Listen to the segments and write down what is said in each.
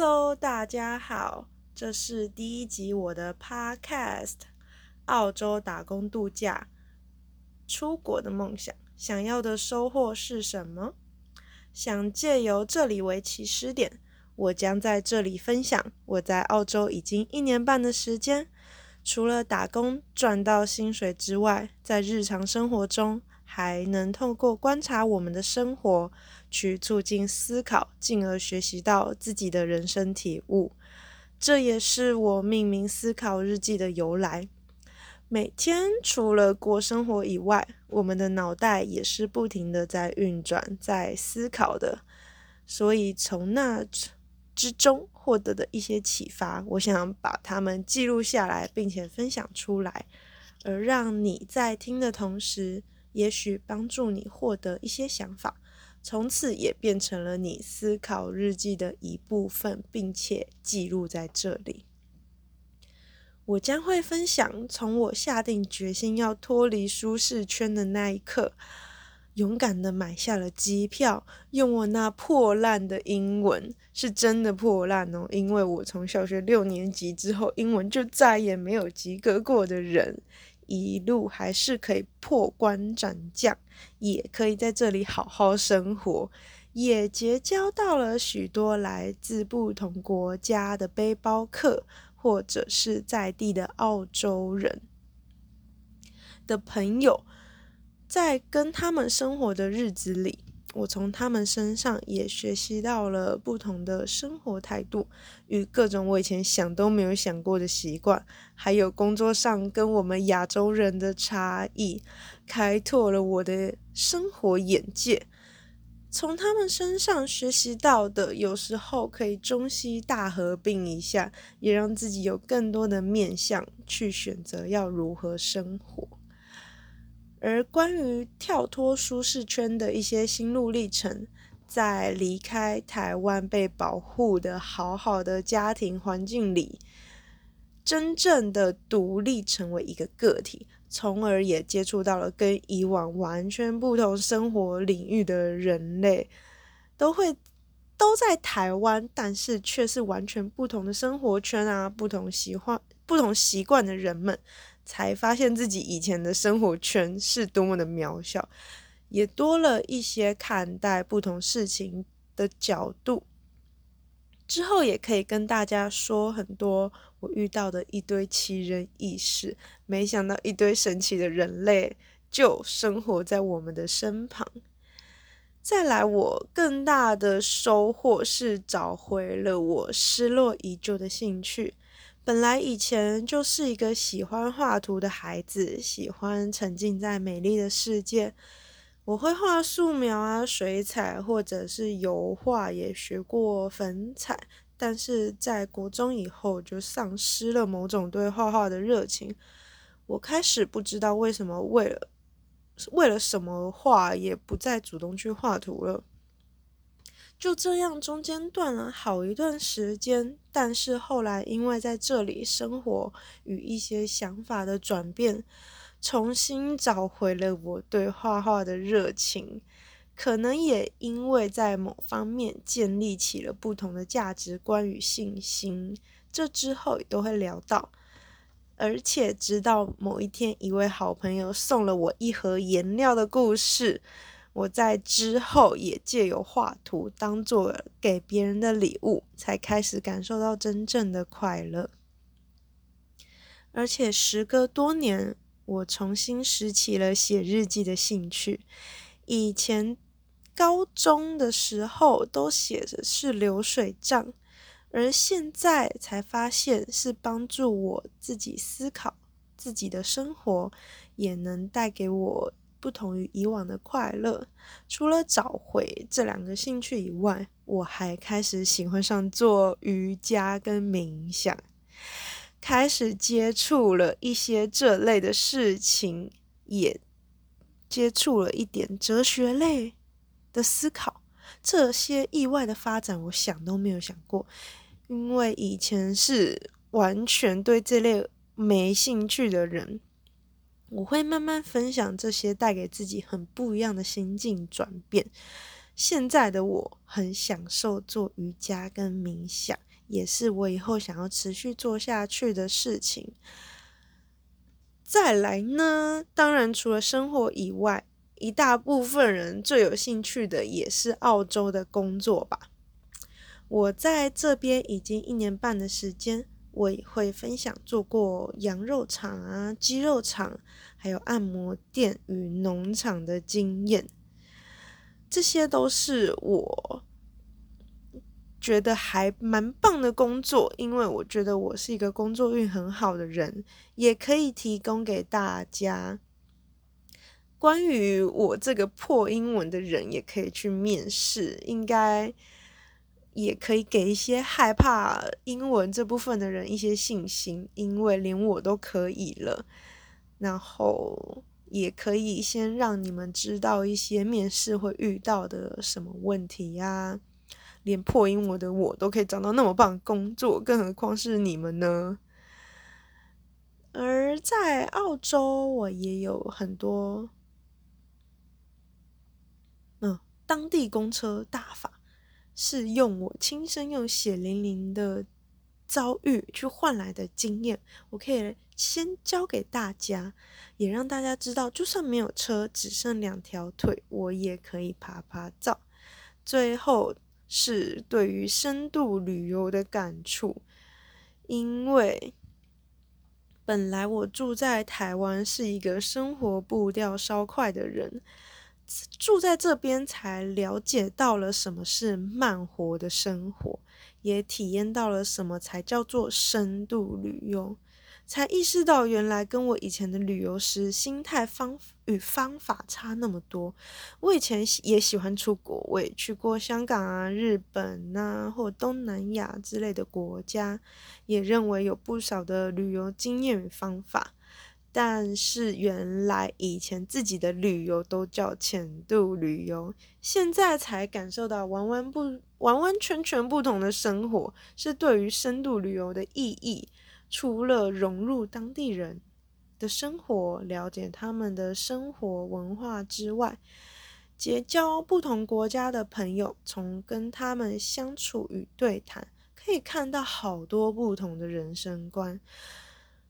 Hello，大家好，这是第一集我的 Podcast，澳洲打工度假，出国的梦想，想要的收获是什么？想借由这里为起始点，我将在这里分享我在澳洲已经一年半的时间，除了打工赚到薪水之外，在日常生活中还能透过观察我们的生活。去促进思考，进而学习到自己的人生体悟。这也是我命名思考日记的由来。每天除了过生活以外，我们的脑袋也是不停的在运转，在思考的。所以从那之中获得的一些启发，我想把它们记录下来，并且分享出来，而让你在听的同时，也许帮助你获得一些想法。从此也变成了你思考日记的一部分，并且记录在这里。我将会分享从我下定决心要脱离舒适圈的那一刻，勇敢的买下了机票，用我那破烂的英文，是真的破烂哦，因为我从小学六年级之后，英文就再也没有及格过的人。一路还是可以破关斩将，也可以在这里好好生活，也结交到了许多来自不同国家的背包客，或者是在地的澳洲人的朋友，在跟他们生活的日子里。我从他们身上也学习到了不同的生活态度，与各种我以前想都没有想过的习惯，还有工作上跟我们亚洲人的差异，开拓了我的生活眼界。从他们身上学习到的，有时候可以中西大合并一下，也让自己有更多的面向去选择要如何生活。而关于跳脱舒适圈的一些心路历程，在离开台湾被保护的好好的家庭环境里，真正的独立成为一个个体，从而也接触到了跟以往完全不同生活领域的人类，都会都在台湾，但是却是完全不同的生活圈啊，不同喜欢、不同习惯的人们。才发现自己以前的生活圈是多么的渺小，也多了一些看待不同事情的角度。之后也可以跟大家说很多我遇到的一堆奇人异事，没想到一堆神奇的人类就生活在我们的身旁。再来，我更大的收获是找回了我失落已久的兴趣。本来以前就是一个喜欢画图的孩子，喜欢沉浸在美丽的世界。我会画素描啊、水彩或者是油画，也学过粉彩。但是在国中以后，就丧失了某种对画画的热情。我开始不知道为什么，为了为了什么画，也不再主动去画图了。就这样，中间断了好一段时间。但是后来，因为在这里生活与一些想法的转变，重新找回了我对画画的热情。可能也因为在某方面建立起了不同的价值观与信心。这之后也都会聊到。而且直到某一天，一位好朋友送了我一盒颜料的故事。我在之后也借由画图当做给别人的礼物，才开始感受到真正的快乐。而且时隔多年，我重新拾起了写日记的兴趣。以前高中的时候都写的是流水账，而现在才发现是帮助我自己思考自己的生活，也能带给我。不同于以往的快乐，除了找回这两个兴趣以外，我还开始喜欢上做瑜伽跟冥想，开始接触了一些这类的事情，也接触了一点哲学类的思考。这些意外的发展，我想都没有想过，因为以前是完全对这类没兴趣的人。我会慢慢分享这些带给自己很不一样的心境转变。现在的我很享受做瑜伽跟冥想，也是我以后想要持续做下去的事情。再来呢，当然除了生活以外，一大部分人最有兴趣的也是澳洲的工作吧。我在这边已经一年半的时间，我也会分享做过羊肉厂啊、鸡肉厂，还有按摩店与农场的经验。这些都是我。觉得还蛮棒的工作，因为我觉得我是一个工作运很好的人，也可以提供给大家。关于我这个破英文的人，也可以去面试，应该也可以给一些害怕英文这部分的人一些信心，因为连我都可以了。然后也可以先让你们知道一些面试会遇到的什么问题呀。连破英文的我都可以找到那么棒工作，更何况是你们呢？而在澳洲，我也有很多，嗯，当地公车大法是用我亲身用血淋淋的遭遇去换来的经验，我可以先教给大家，也让大家知道，就算没有车，只剩两条腿，我也可以爬爬照。最后。是对于深度旅游的感触，因为本来我住在台湾是一个生活步调稍快的人，住在这边才了解到了什么是慢活的生活，也体验到了什么才叫做深度旅游。才意识到，原来跟我以前的旅游时心态方与方法差那么多。我以前也喜欢出国，我也去过香港啊、日本啊，或东南亚之类的国家，也认为有不少的旅游经验与方法。但是原来以前自己的旅游都叫浅度旅游，现在才感受到完完不完完全全不同的生活是对于深度旅游的意义。除了融入当地人的生活，了解他们的生活文化之外，结交不同国家的朋友，从跟他们相处与对谈，可以看到好多不同的人生观、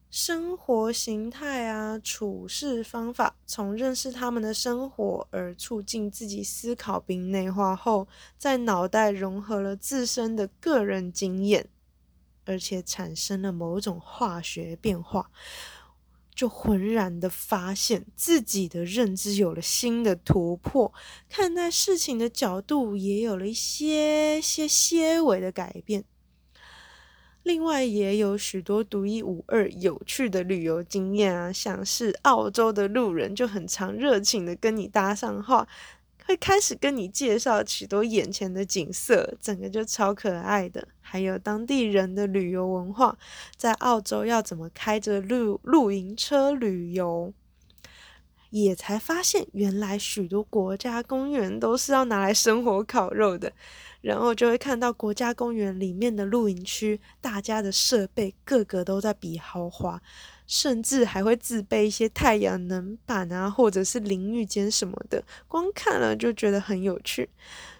生活形态啊、处事方法。从认识他们的生活而促进自己思考并内化后，在脑袋融合了自身的个人经验。而且产生了某种化学变化，就浑然的发现自己的认知有了新的突破，看待事情的角度也有了一些些些微的改变。另外，也有许多独一无二、有趣的旅游经验啊，像是澳洲的路人就很常热情的跟你搭上话。会开始跟你介绍许多眼前的景色，整个就超可爱的。还有当地人的旅游文化，在澳洲要怎么开着露露营车旅游，也才发现原来许多国家公园都是要拿来生火烤肉的。然后就会看到国家公园里面的露营区，大家的设备个个都在比豪华。甚至还会自备一些太阳能板啊，或者是淋浴间什么的，光看了就觉得很有趣。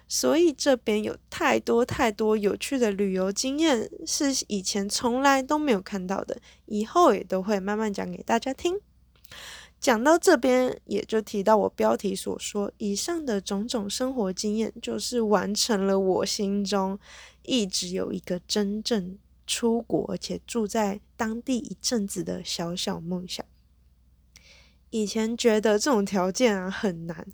所以这边有太多太多有趣的旅游经验，是以前从来都没有看到的，以后也都会慢慢讲给大家听。讲到这边，也就提到我标题所说，以上的种种生活经验，就是完成了我心中一直有一个真正。出国，而且住在当地一阵子的小小梦想。以前觉得这种条件啊很难，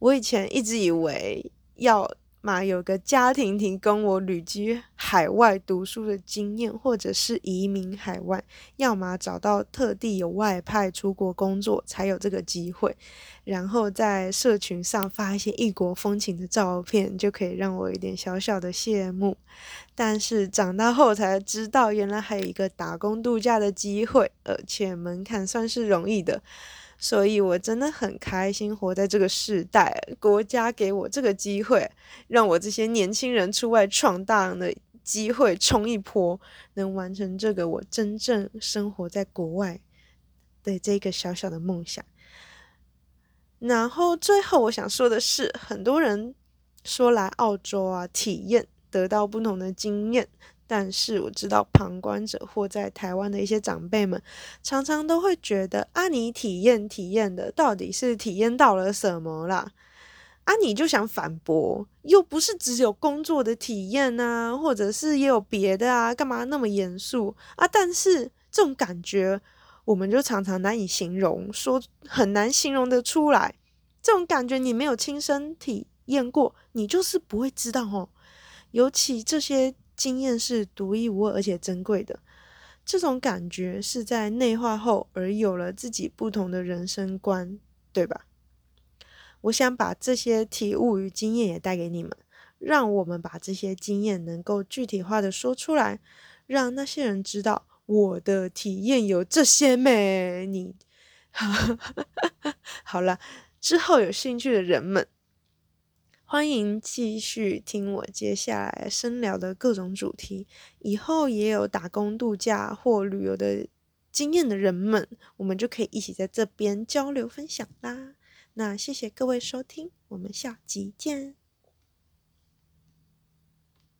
我以前一直以为要。嘛，有个家庭提供我旅居海外读书的经验，或者是移民海外，要么找到特地有外派出国工作才有这个机会，然后在社群上发一些异国风情的照片，就可以让我有点小小的羡慕。但是长大后才知道，原来还有一个打工度假的机会，而且门槛算是容易的。所以，我真的很开心活在这个时代，国家给我这个机会，让我这些年轻人出外闯荡的机会冲一波，能完成这个我真正生活在国外的这个小小的梦想。然后，最后我想说的是，很多人说来澳洲啊，体验得到不同的经验，但是我知道旁观者或在台湾的一些长辈们，常常都会觉得啊，你体验体验的到底是体验到了什么啦？啊，你就想反驳，又不是只有工作的体验啊，或者是也有别的啊，干嘛那么严肃啊？但是这种感觉，我们就常常难以形容，说很难形容的出来。这种感觉你没有亲身体验过，你就是不会知道哦。尤其这些。经验是独一无二而且珍贵的，这种感觉是在内化后而有了自己不同的人生观，对吧？我想把这些体悟与经验也带给你们，让我们把这些经验能够具体化的说出来，让那些人知道我的体验有这些美。你 好了，之后有兴趣的人们。欢迎继续听我接下来深聊的各种主题。以后也有打工度假或旅游的经验的人们，我们就可以一起在这边交流分享啦。那谢谢各位收听，我们下集见。